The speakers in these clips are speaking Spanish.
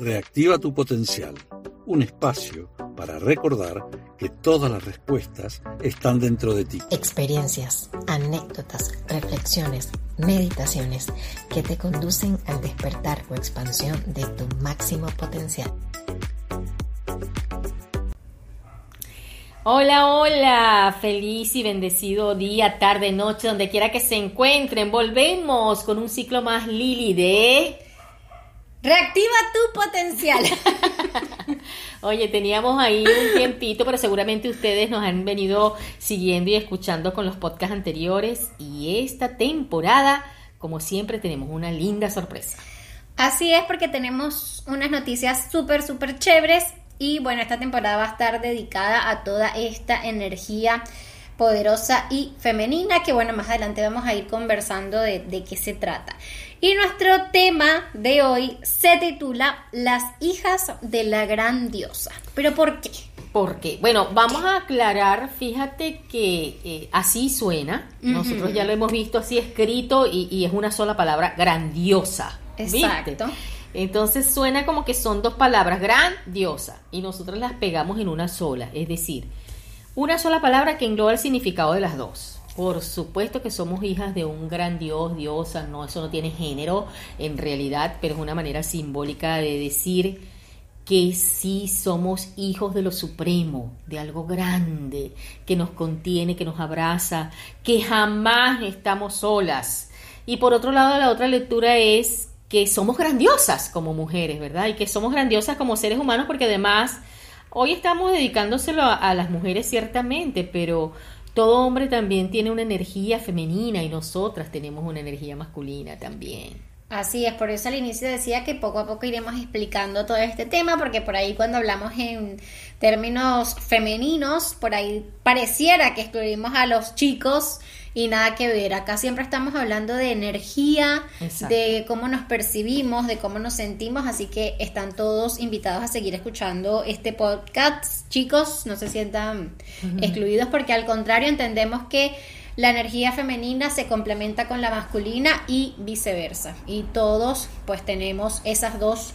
Reactiva tu potencial, un espacio para recordar que todas las respuestas están dentro de ti. Experiencias, anécdotas, reflexiones, meditaciones que te conducen al despertar o expansión de tu máximo potencial. Hola, hola, feliz y bendecido día, tarde, noche, donde quiera que se encuentren. Volvemos con un ciclo más Lili de... Reactiva tu potencial. Oye, teníamos ahí un tiempito, pero seguramente ustedes nos han venido siguiendo y escuchando con los podcasts anteriores y esta temporada, como siempre, tenemos una linda sorpresa. Así es, porque tenemos unas noticias súper, súper chéveres y bueno, esta temporada va a estar dedicada a toda esta energía poderosa y femenina que bueno, más adelante vamos a ir conversando de, de qué se trata. Y nuestro tema de hoy se titula Las hijas de la gran diosa. ¿Pero por qué? ¿Por qué? Bueno, vamos a aclarar, fíjate que eh, así suena, nosotros ya lo hemos visto así escrito y, es una sola palabra, grandiosa. Exacto. Entonces suena como que son dos palabras, grandiosa, y nosotros las pegamos en una sola, es decir, una sola palabra que engloba el significado de las dos. Por supuesto que somos hijas de un gran Dios, diosa, no, eso no tiene género en realidad, pero es una manera simbólica de decir que sí somos hijos de lo supremo, de algo grande, que nos contiene, que nos abraza, que jamás estamos solas. Y por otro lado, la otra lectura es que somos grandiosas como mujeres, ¿verdad? Y que somos grandiosas como seres humanos porque además hoy estamos dedicándoselo a, a las mujeres ciertamente, pero todo hombre también tiene una energía femenina y nosotras tenemos una energía masculina también. Así es, por eso al inicio decía que poco a poco iremos explicando todo este tema, porque por ahí cuando hablamos en términos femeninos, por ahí pareciera que excluimos a los chicos y nada que ver. Acá siempre estamos hablando de energía, de cómo nos percibimos, de cómo nos sentimos, así que están todos invitados a seguir escuchando este podcast. Chicos, no se sientan excluidos porque al contrario entendemos que la energía femenina se complementa con la masculina y viceversa. Y todos pues tenemos esas dos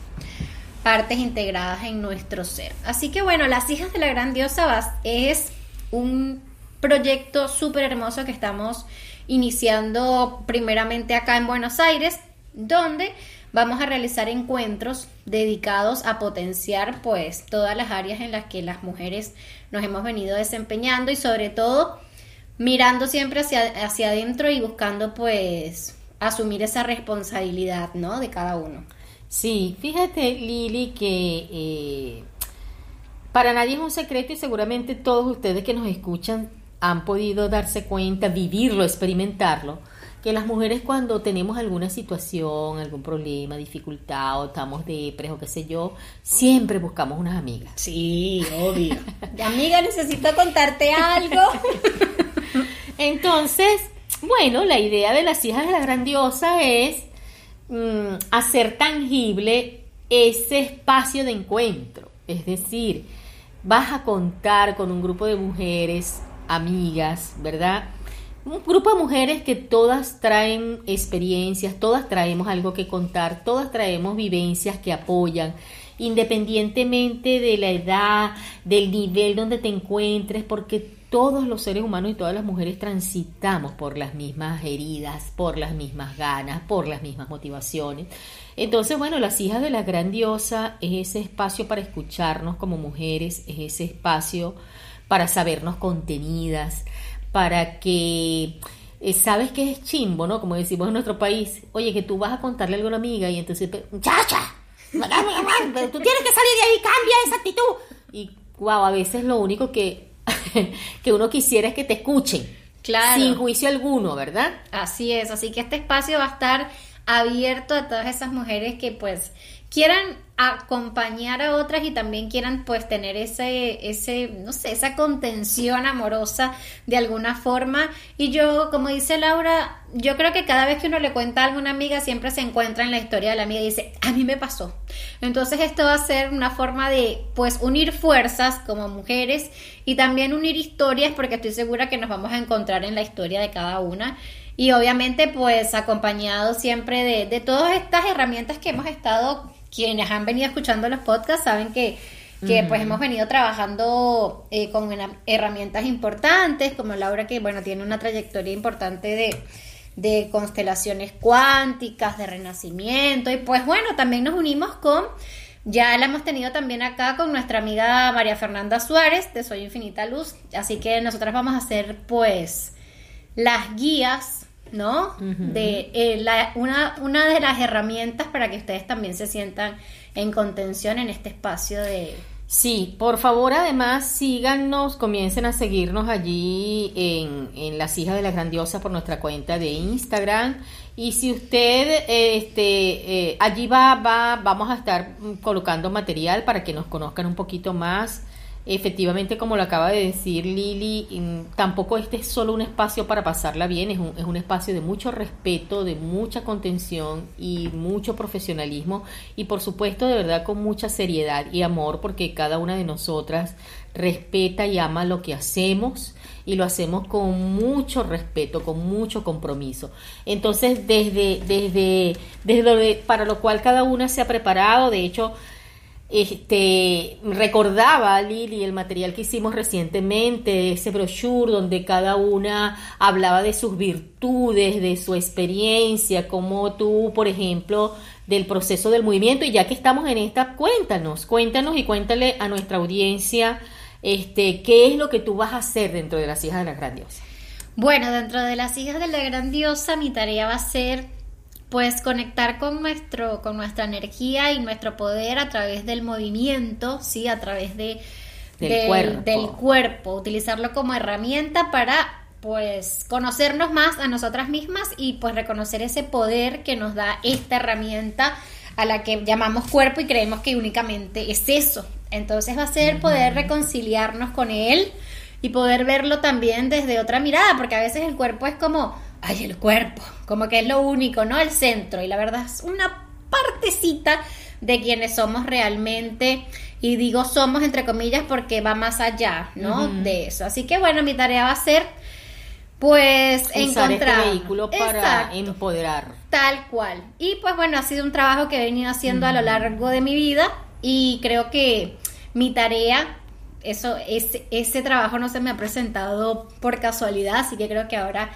partes integradas en nuestro ser. Así que bueno, las hijas de la gran diosa es un proyecto súper hermoso que estamos iniciando primeramente acá en Buenos Aires, donde vamos a realizar encuentros dedicados a potenciar pues todas las áreas en las que las mujeres nos hemos venido desempeñando y sobre todo mirando siempre hacia, hacia adentro y buscando pues asumir esa responsabilidad, ¿no? De cada uno. Sí, fíjate Lili que eh, para nadie es un secreto y seguramente todos ustedes que nos escuchan han podido darse cuenta, vivirlo, experimentarlo, que las mujeres cuando tenemos alguna situación, algún problema, dificultad o estamos depres o qué sé yo, siempre buscamos unas amigas. Sí, obvio. amiga, necesito contarte algo. Entonces, bueno, la idea de las hijas de la grandiosa es mm, hacer tangible ese espacio de encuentro. Es decir, vas a contar con un grupo de mujeres amigas, ¿verdad? Un grupo de mujeres que todas traen experiencias, todas traemos algo que contar, todas traemos vivencias que apoyan, independientemente de la edad, del nivel donde te encuentres, porque todos los seres humanos y todas las mujeres transitamos por las mismas heridas, por las mismas ganas, por las mismas motivaciones. Entonces, bueno, las hijas de la gran diosa es ese espacio para escucharnos como mujeres, es ese espacio para sabernos contenidas, para que eh, sabes que es chimbo, ¿no? Como decimos en nuestro país, oye, que tú vas a contarle algo a una amiga y entonces, chacha, pero tú tienes que salir de ahí, cambia esa actitud. Y wow, a veces lo único que, que uno quisiera es que te escuchen. Claro. Sin juicio alguno, ¿verdad? Así es, así que este espacio va a estar abierto a todas esas mujeres que pues quieran acompañar a otras y también quieran pues tener ese, ese, no sé, esa contención amorosa de alguna forma. Y yo, como dice Laura, yo creo que cada vez que uno le cuenta a alguna amiga siempre se encuentra en la historia de la amiga y dice, a mí me pasó. Entonces esto va a ser una forma de pues unir fuerzas como mujeres y también unir historias porque estoy segura que nos vamos a encontrar en la historia de cada una y obviamente pues acompañado siempre de, de todas estas herramientas que hemos estado quienes han venido escuchando los podcasts saben que, que pues hemos venido trabajando eh, con herramientas importantes, como Laura que bueno tiene una trayectoria importante de, de constelaciones cuánticas, de renacimiento, y pues bueno, también nos unimos con ya la hemos tenido también acá con nuestra amiga María Fernanda Suárez de Soy Infinita Luz. Así que nosotras vamos a hacer pues las guías, ¿no? De eh, la, una, una de las herramientas para que ustedes también se sientan en contención en este espacio de, Sí, por favor, además síganos, comiencen a seguirnos allí en, en Las Hijas de la Grandiosa por nuestra cuenta de Instagram. Y si usted, este, eh, allí va, va, vamos a estar colocando material para que nos conozcan un poquito más efectivamente, como lo acaba de decir Lili, tampoco este es solo un espacio para pasarla bien, es un, es un espacio de mucho respeto, de mucha contención y mucho profesionalismo y por supuesto de verdad con mucha seriedad y amor porque cada una de nosotras respeta y ama lo que hacemos y lo hacemos con mucho respeto, con mucho compromiso. Entonces, desde, desde, desde para lo cual cada una se ha preparado, de hecho, este, recordaba Lili el material que hicimos recientemente, ese brochure donde cada una hablaba de sus virtudes, de su experiencia, como tú, por ejemplo, del proceso del movimiento. Y ya que estamos en esta, cuéntanos, cuéntanos y cuéntale a nuestra audiencia este, qué es lo que tú vas a hacer dentro de las hijas de la grandiosa. Bueno, dentro de las hijas de la grandiosa, mi tarea va a ser pues conectar con nuestro con nuestra energía y nuestro poder a través del movimiento, sí, a través de del, cuerpo. del cuerpo, utilizarlo como herramienta para pues conocernos más a nosotras mismas y pues reconocer ese poder que nos da esta herramienta a la que llamamos cuerpo y creemos que únicamente es eso. Entonces va a ser poder reconciliarnos con él y poder verlo también desde otra mirada, porque a veces el cuerpo es como ay, el cuerpo, como que es lo único, ¿no? El centro. Y la verdad es una partecita de quienes somos realmente. Y digo somos entre comillas porque va más allá, ¿no? De eso. Así que bueno, mi tarea va a ser pues Usar este encontrar este vehículo para empoderar. Tal cual. Y pues bueno, ha sido un trabajo que he venido haciendo a lo largo de mi vida y creo que mi tarea eso ese, ese trabajo no se me ha presentado por casualidad, así que creo que ahora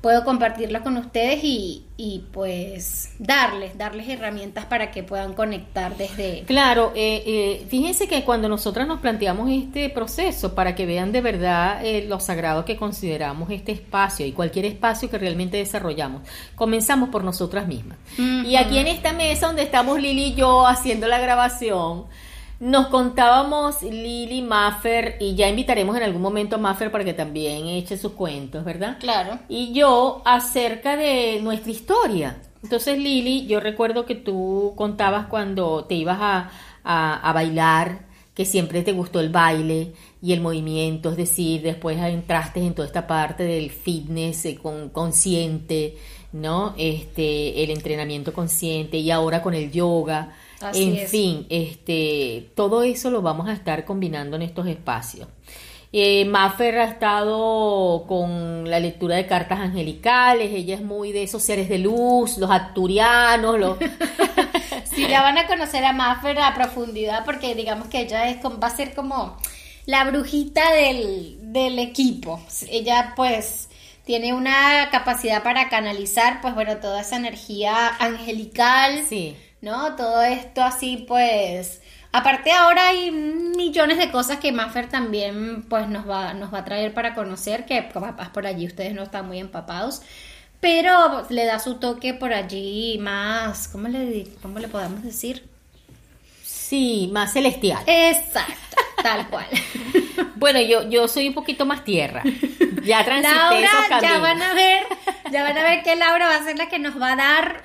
puedo compartirlo con ustedes y, y, pues darles, darles herramientas para que puedan conectar desde... Claro, eh, eh, fíjense que cuando nosotras nos planteamos este proceso, para que vean de verdad eh, lo sagrado que consideramos este espacio y cualquier espacio que realmente desarrollamos, comenzamos por nosotras mismas. Y aquí en esta mesa donde estamos Lili y yo haciendo la grabación, nos contábamos Lili, Maffer, y ya invitaremos en algún momento a Maffer para que también eche sus cuentos, ¿verdad? Claro. Y yo acerca de nuestra historia. Entonces, Lili, yo recuerdo que tú contabas cuando te ibas a, a, bailar, que siempre te gustó el baile y el movimiento, es decir, después entraste en toda esta parte del fitness eh, con, consciente, ¿no? Este, el entrenamiento consciente y ahora con el yoga en fin, este, todo eso lo vamos a estar combinando en estos espacios. Eh, Maffer ha estado con la lectura de cartas angelicales, ella es muy de esos seres de luz, los acturianos, los... sí, ya van a conocer a Maffer a profundidad porque digamos que ella es, va a ser como la brujita del, del equipo. Ella pues tiene una capacidad para canalizar pues bueno toda esa energía angelical. Sí ¿no? Todo esto así pues... Aparte ahora hay millones de cosas que Maffer también pues nos va, nos va a traer para conocer, que capaz por allí ustedes no están muy empapados, pero le da su toque por allí más, ¿cómo le, cómo le podemos decir? Sí, más celestial. Exacto, tal cual. bueno, yo, yo soy un poquito más tierra. Ya transité Laura, ya van a ver, ya van a ver que Laura va a ser la que nos va a dar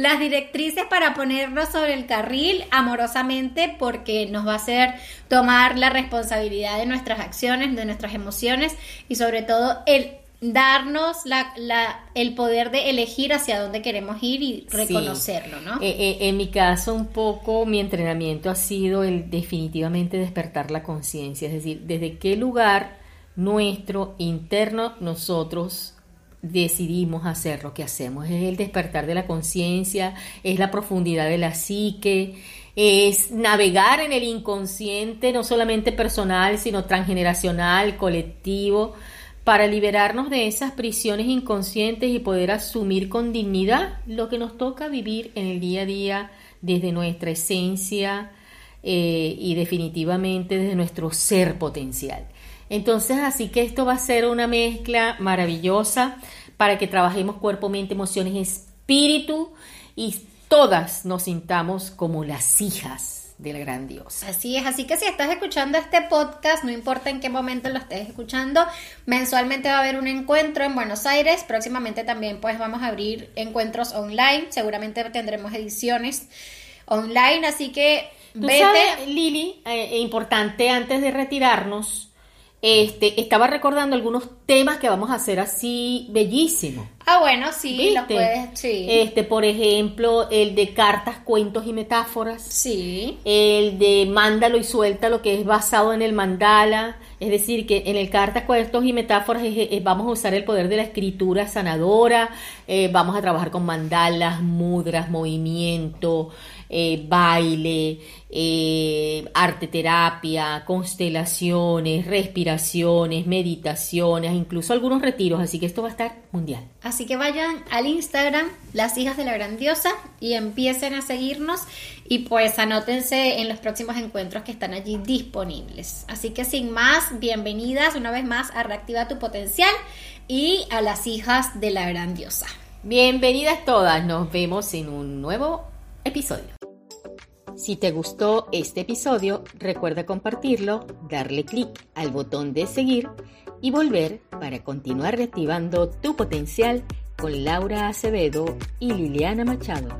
las directrices para ponernos sobre el carril amorosamente porque nos va a hacer tomar la responsabilidad de nuestras acciones, de nuestras emociones y sobre todo el darnos la, el poder de elegir hacia dónde queremos ir y reconocerlo, ¿no? Eh, eh, en mi caso, un poco mi entrenamiento ha sido el definitivamente despertar la conciencia, es decir, desde qué lugar nuestro interno nosotros decidimos hacer lo que hacemos. Es el despertar de la conciencia, es la profundidad de la psique, es navegar en el inconsciente, no solamente personal, sino transgeneracional, colectivo, para liberarnos de esas prisiones inconscientes y poder asumir con dignidad lo que nos toca vivir en el día a día desde nuestra esencia eh, y definitivamente desde nuestro ser potencial. Entonces, así que esto va a ser una mezcla maravillosa para que trabajemos cuerpo, mente, emociones, espíritu y todas nos sintamos como las hijas de la gran diosa. Así es, así que si estás escuchando este podcast, no importa en qué momento lo estés escuchando, mensualmente va a haber un encuentro en Buenos Aires, próximamente también pues vamos a abrir encuentros online, seguramente tendremos ediciones online, así que vete. Lili, eh, importante antes de retirarnos, este, estaba recordando algunos temas que vamos a hacer así bellísimos. Ah, bueno, sí, los puedes, sí. Este, por ejemplo, el de cartas, cuentos y metáforas. Sí. El de mándalo y suelta lo que es basado en el mandala. Es decir, que en el cartas, cuentos y metáforas vamos a usar el poder de la escritura sanadora. Eh, vamos a trabajar con mandalas, mudras, movimiento, eh, baile, eh, arte terapia, constelaciones, respiraciones, meditaciones, incluso algunos retiros, así que esto va a estar mundial. Así que vayan al Instagram, las hijas de la grandiosa, y empiecen a seguirnos y pues anótense en los próximos encuentros que están allí disponibles. Así que sin más, bienvenidas una vez más a Reactiva tu Potencial y a las hijas de la grandiosa. Bienvenidas todas, nos vemos en un nuevo episodio. Si te gustó este episodio, recuerda compartirlo, darle clic al botón de seguir y volver para continuar reactivando tu potencial con Laura Acevedo y Liliana Machado.